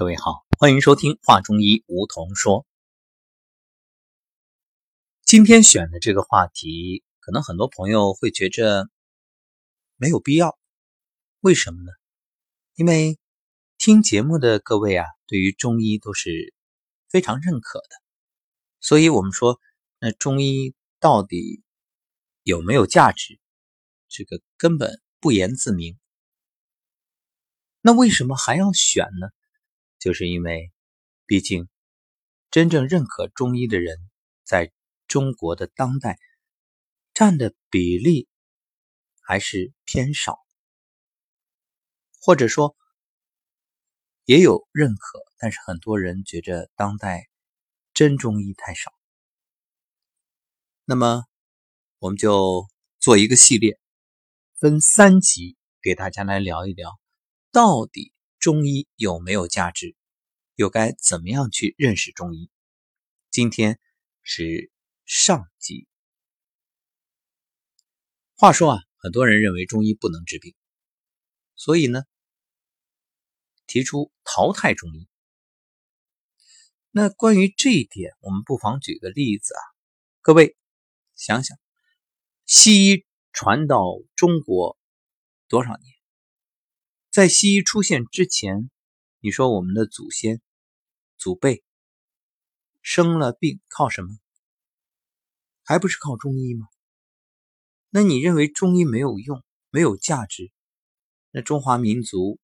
各位好，欢迎收听《话中医》，梧桐说。今天选的这个话题，可能很多朋友会觉着没有必要。为什么呢？因为听节目的各位啊，对于中医都是非常认可的，所以我们说，那中医到底有没有价值？这个根本不言自明。那为什么还要选呢？就是因为，毕竟真正认可中医的人，在中国的当代占的比例还是偏少，或者说也有认可，但是很多人觉着当代真中医太少。那么，我们就做一个系列，分三集给大家来聊一聊，到底。中医有没有价值？又该怎么样去认识中医？今天是上集。话说啊，很多人认为中医不能治病，所以呢，提出淘汰中医。那关于这一点，我们不妨举个例子啊，各位想想，西医传到中国多少年？在西医出现之前，你说我们的祖先、祖辈生了病靠什么？还不是靠中医吗？那你认为中医没有用、没有价值？那中华民族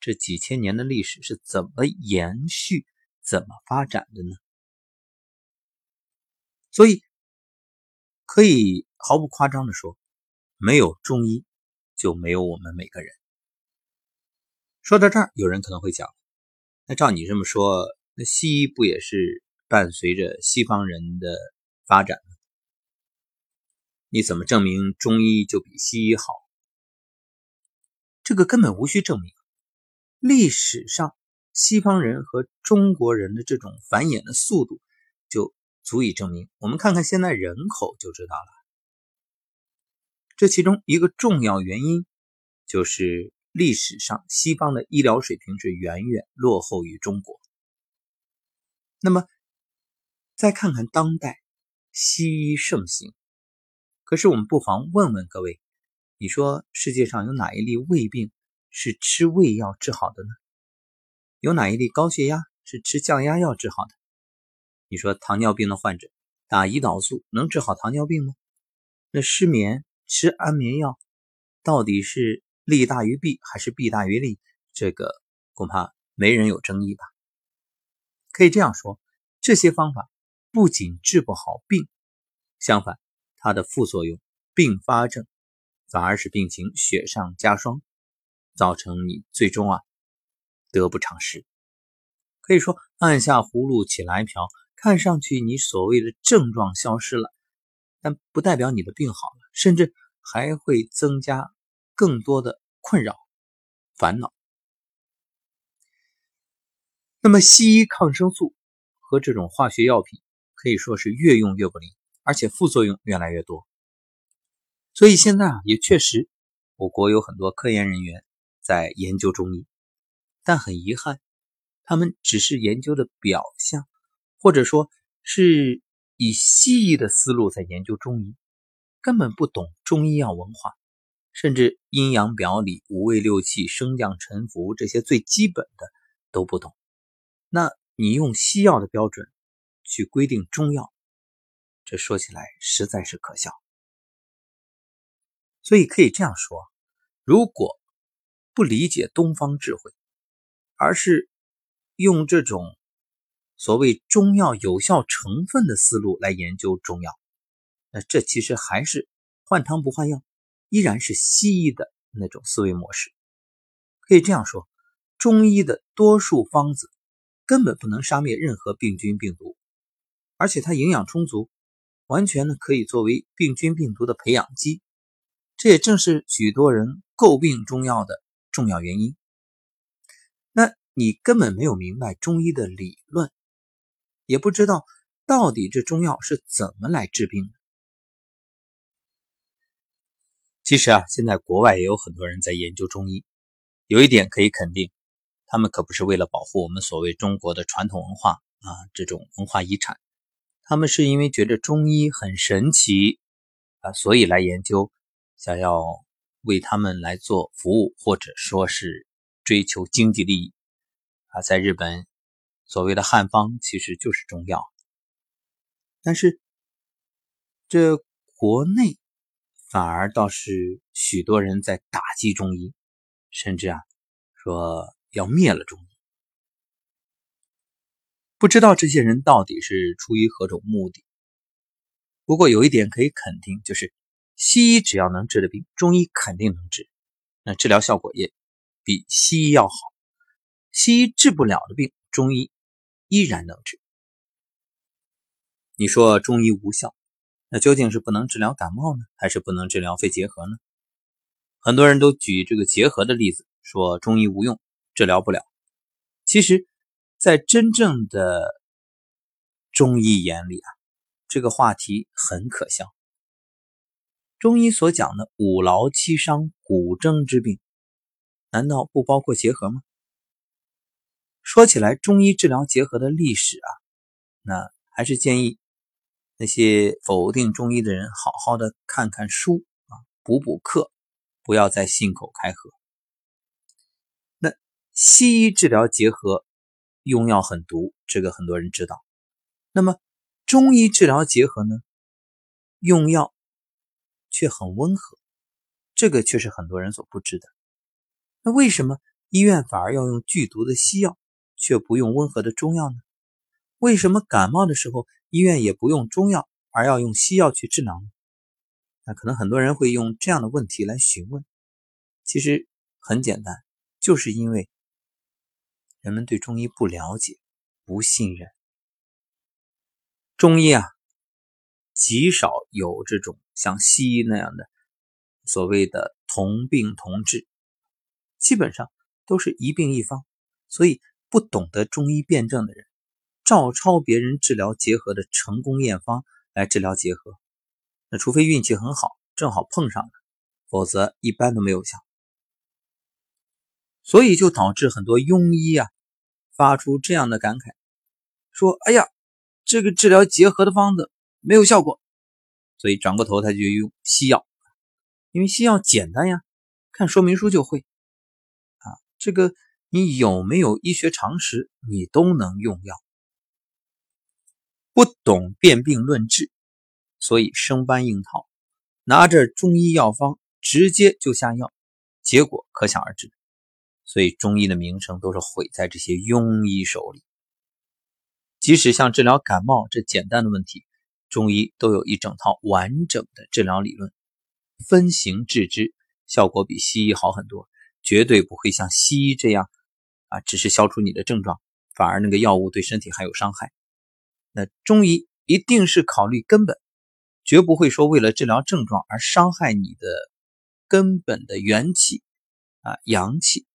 这几千年的历史是怎么延续、怎么发展的呢？所以可以毫不夸张的说，没有中医，就没有我们每个人。说到这儿，有人可能会讲：“那照你这么说，那西医不也是伴随着西方人的发展吗？你怎么证明中医就比西医好？这个根本无需证明。历史上西方人和中国人的这种繁衍的速度就足以证明。我们看看现在人口就知道了。这其中一个重要原因就是。”历史上，西方的医疗水平是远远落后于中国。那么，再看看当代西医盛行，可是我们不妨问问各位：你说世界上有哪一例胃病是吃胃药治好的呢？有哪一例高血压是吃降压药治好的？你说糖尿病的患者打胰岛素能治好糖尿病吗？那失眠吃安眠药到底是？利大于弊还是弊大于利？这个恐怕没人有争议吧。可以这样说，这些方法不仅治不好病，相反，它的副作用、并发症反而使病情雪上加霜，造成你最终啊得不偿失。可以说，按下葫芦起来瓢，看上去你所谓的症状消失了，但不代表你的病好了，甚至还会增加。更多的困扰、烦恼。那么，西医抗生素和这种化学药品可以说是越用越不灵，而且副作用越来越多。所以现在啊，也确实，我国有很多科研人员在研究中医，但很遗憾，他们只是研究的表象，或者说是以西医的思路在研究中医，根本不懂中医药文化。甚至阴阳表里、五味六气、升降沉浮这些最基本的都不懂，那你用西药的标准去规定中药，这说起来实在是可笑。所以可以这样说：如果不理解东方智慧，而是用这种所谓中药有效成分的思路来研究中药，那这其实还是换汤不换药。依然是西医的那种思维模式，可以这样说，中医的多数方子根本不能杀灭任何病菌病毒，而且它营养充足，完全呢可以作为病菌病毒的培养基。这也正是许多人诟病中药的重要原因。那你根本没有明白中医的理论，也不知道到底这中药是怎么来治病的。其实啊，现在国外也有很多人在研究中医。有一点可以肯定，他们可不是为了保护我们所谓中国的传统文化啊这种文化遗产，他们是因为觉得中医很神奇啊，所以来研究，想要为他们来做服务，或者说是追求经济利益啊。在日本，所谓的汉方其实就是中药，但是这国内。反而倒是许多人在打击中医，甚至啊说要灭了中医。不知道这些人到底是出于何种目的。不过有一点可以肯定，就是西医只要能治的病，中医肯定能治，那治疗效果也比西医要好。西医治不了的病，中医依然能治。你说中医无效？那究竟是不能治疗感冒呢，还是不能治疗肺结核呢？很多人都举这个结核的例子，说中医无用，治疗不了。其实，在真正的中医眼里啊，这个话题很可笑。中医所讲的五劳七伤骨征之病，难道不包括结核吗？说起来，中医治疗结核的历史啊，那还是建议。那些否定中医的人，好好的看看书啊，补补课，不要再信口开河。那西医治疗结核用药很毒，这个很多人知道。那么中医治疗结核呢，用药却很温和，这个却是很多人所不知的。那为什么医院反而要用剧毒的西药，却不用温和的中药呢？为什么感冒的时候？医院也不用中药，而要用西药去治疗？那可能很多人会用这样的问题来询问。其实很简单，就是因为人们对中医不了解、不信任。中医啊，极少有这种像西医那样的所谓的同病同治，基本上都是一病一方。所以不懂得中医辩证的人。照抄别人治疗结核的成功验方来治疗结核，那除非运气很好，正好碰上了，否则一般都没有效。所以就导致很多庸医啊发出这样的感慨，说：“哎呀，这个治疗结核的方子没有效果。”所以转过头他就用西药，因为西药简单呀，看说明书就会。啊，这个你有没有医学常识，你都能用药。不懂辨病论治，所以生搬硬套，拿着中医药方直接就下药，结果可想而知。所以中医的名声都是毁在这些庸医手里。即使像治疗感冒这简单的问题，中医都有一整套完整的治疗理论，分型治之，效果比西医好很多，绝对不会像西医这样啊，只是消除你的症状，反而那个药物对身体还有伤害。那中医一定是考虑根本，绝不会说为了治疗症状而伤害你的根本的元气啊阳气，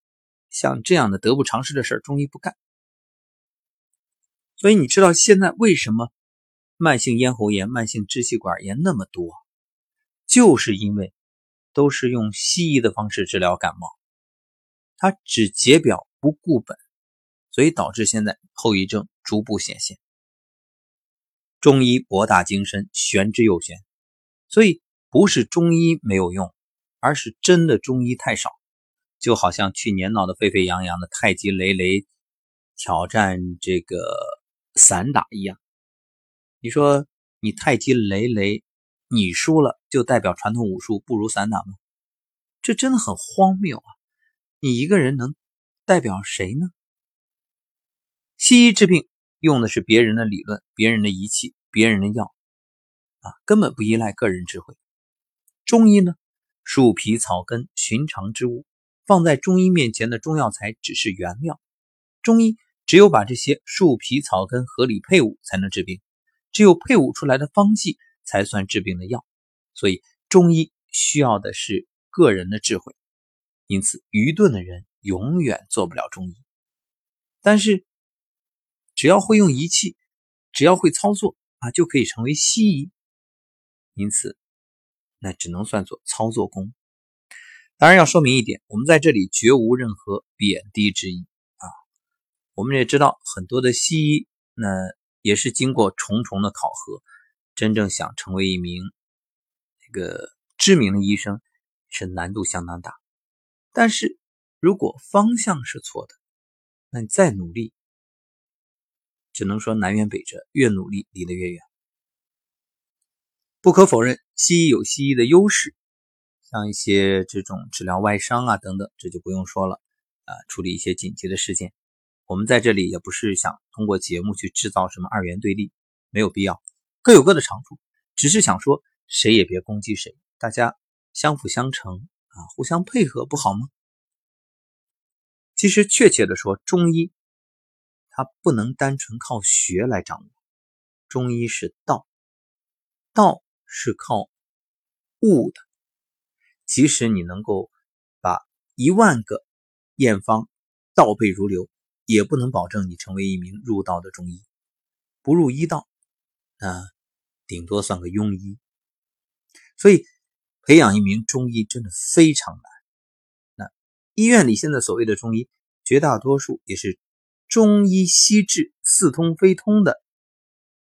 像这样的得不偿失的事中医不干。所以你知道现在为什么慢性咽喉炎、慢性支气管炎那么多，就是因为都是用西医的方式治疗感冒，它只解表不顾本，所以导致现在后遗症逐步显现。中医博大精深，玄之又玄，所以不是中医没有用，而是真的中医太少。就好像去年闹得沸沸扬扬的太极雷雷挑战这个散打一样，你说你太极雷雷你输了，就代表传统武术不如散打吗？这真的很荒谬啊！你一个人能代表谁呢？西医治病。用的是别人的理论、别人的仪器、别人的药，啊，根本不依赖个人智慧。中医呢，树皮草根，寻常之物，放在中医面前的中药材只是原料。中医只有把这些树皮草根合理配伍，才能治病。只有配伍出来的方剂，才算治病的药。所以，中医需要的是个人的智慧。因此，愚钝的人永远做不了中医。但是，只要会用仪器，只要会操作啊，就可以成为西医。因此，那只能算作操作工。当然要说明一点，我们在这里绝无任何贬低之意啊。我们也知道很多的西医，那也是经过重重的考核，真正想成为一名这个知名的医生，是难度相当大。但是如果方向是错的，那你再努力，只能说南辕北辙，越努力离得越远。不可否认，西医有西医的优势，像一些这种治疗外伤啊等等，这就不用说了。啊，处理一些紧急的事件，我们在这里也不是想通过节目去制造什么二元对立，没有必要，各有各的长处，只是想说谁也别攻击谁，大家相辅相成啊，互相配合不好吗？其实确切的说，中医它不能单纯靠学来掌握，中医是道，道是靠悟的，即使你能够把一万个。验方倒背如流，也不能保证你成为一名入道的中医。不入医道，那顶多算个庸医。所以，培养一名中医真的非常难。那医院里现在所谓的中医，绝大多数也是中医西治似通非通的，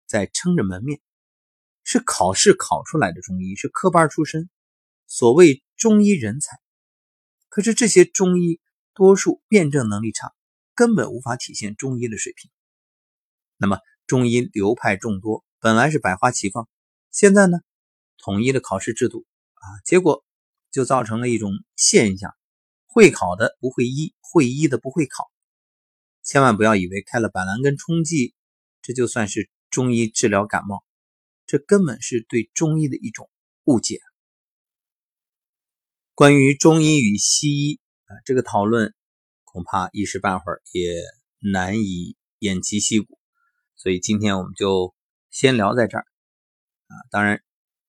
在撑着门面，是考试考出来的中医，是科班出身，所谓中医人才。可是这些中医。多数辩证能力差，根本无法体现中医的水平。那么中医流派众多，本来是百花齐放，现在呢，统一的考试制度啊，结果就造成了一种现象：会考的不会医，会医的不会考。千万不要以为开了板蓝根冲剂，这就算是中医治疗感冒，这根本是对中医的一种误解。关于中医与西医啊。这个讨论恐怕一时半会儿也难以偃旗息鼓，所以今天我们就先聊在这儿啊。当然，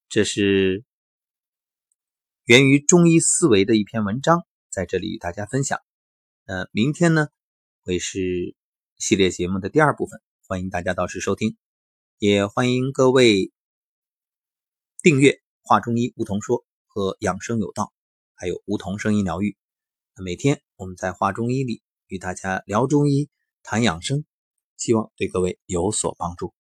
这是源于中医思维的一篇文章，在这里与大家分享。呃，明天呢会是系列节目的第二部分，欢迎大家到时收听，也欢迎各位订阅《话中医梧桐说》和《养生有道》，还有梧桐声音疗愈。每天我们在话中医里与大家聊中医、谈养生，希望对各位有所帮助。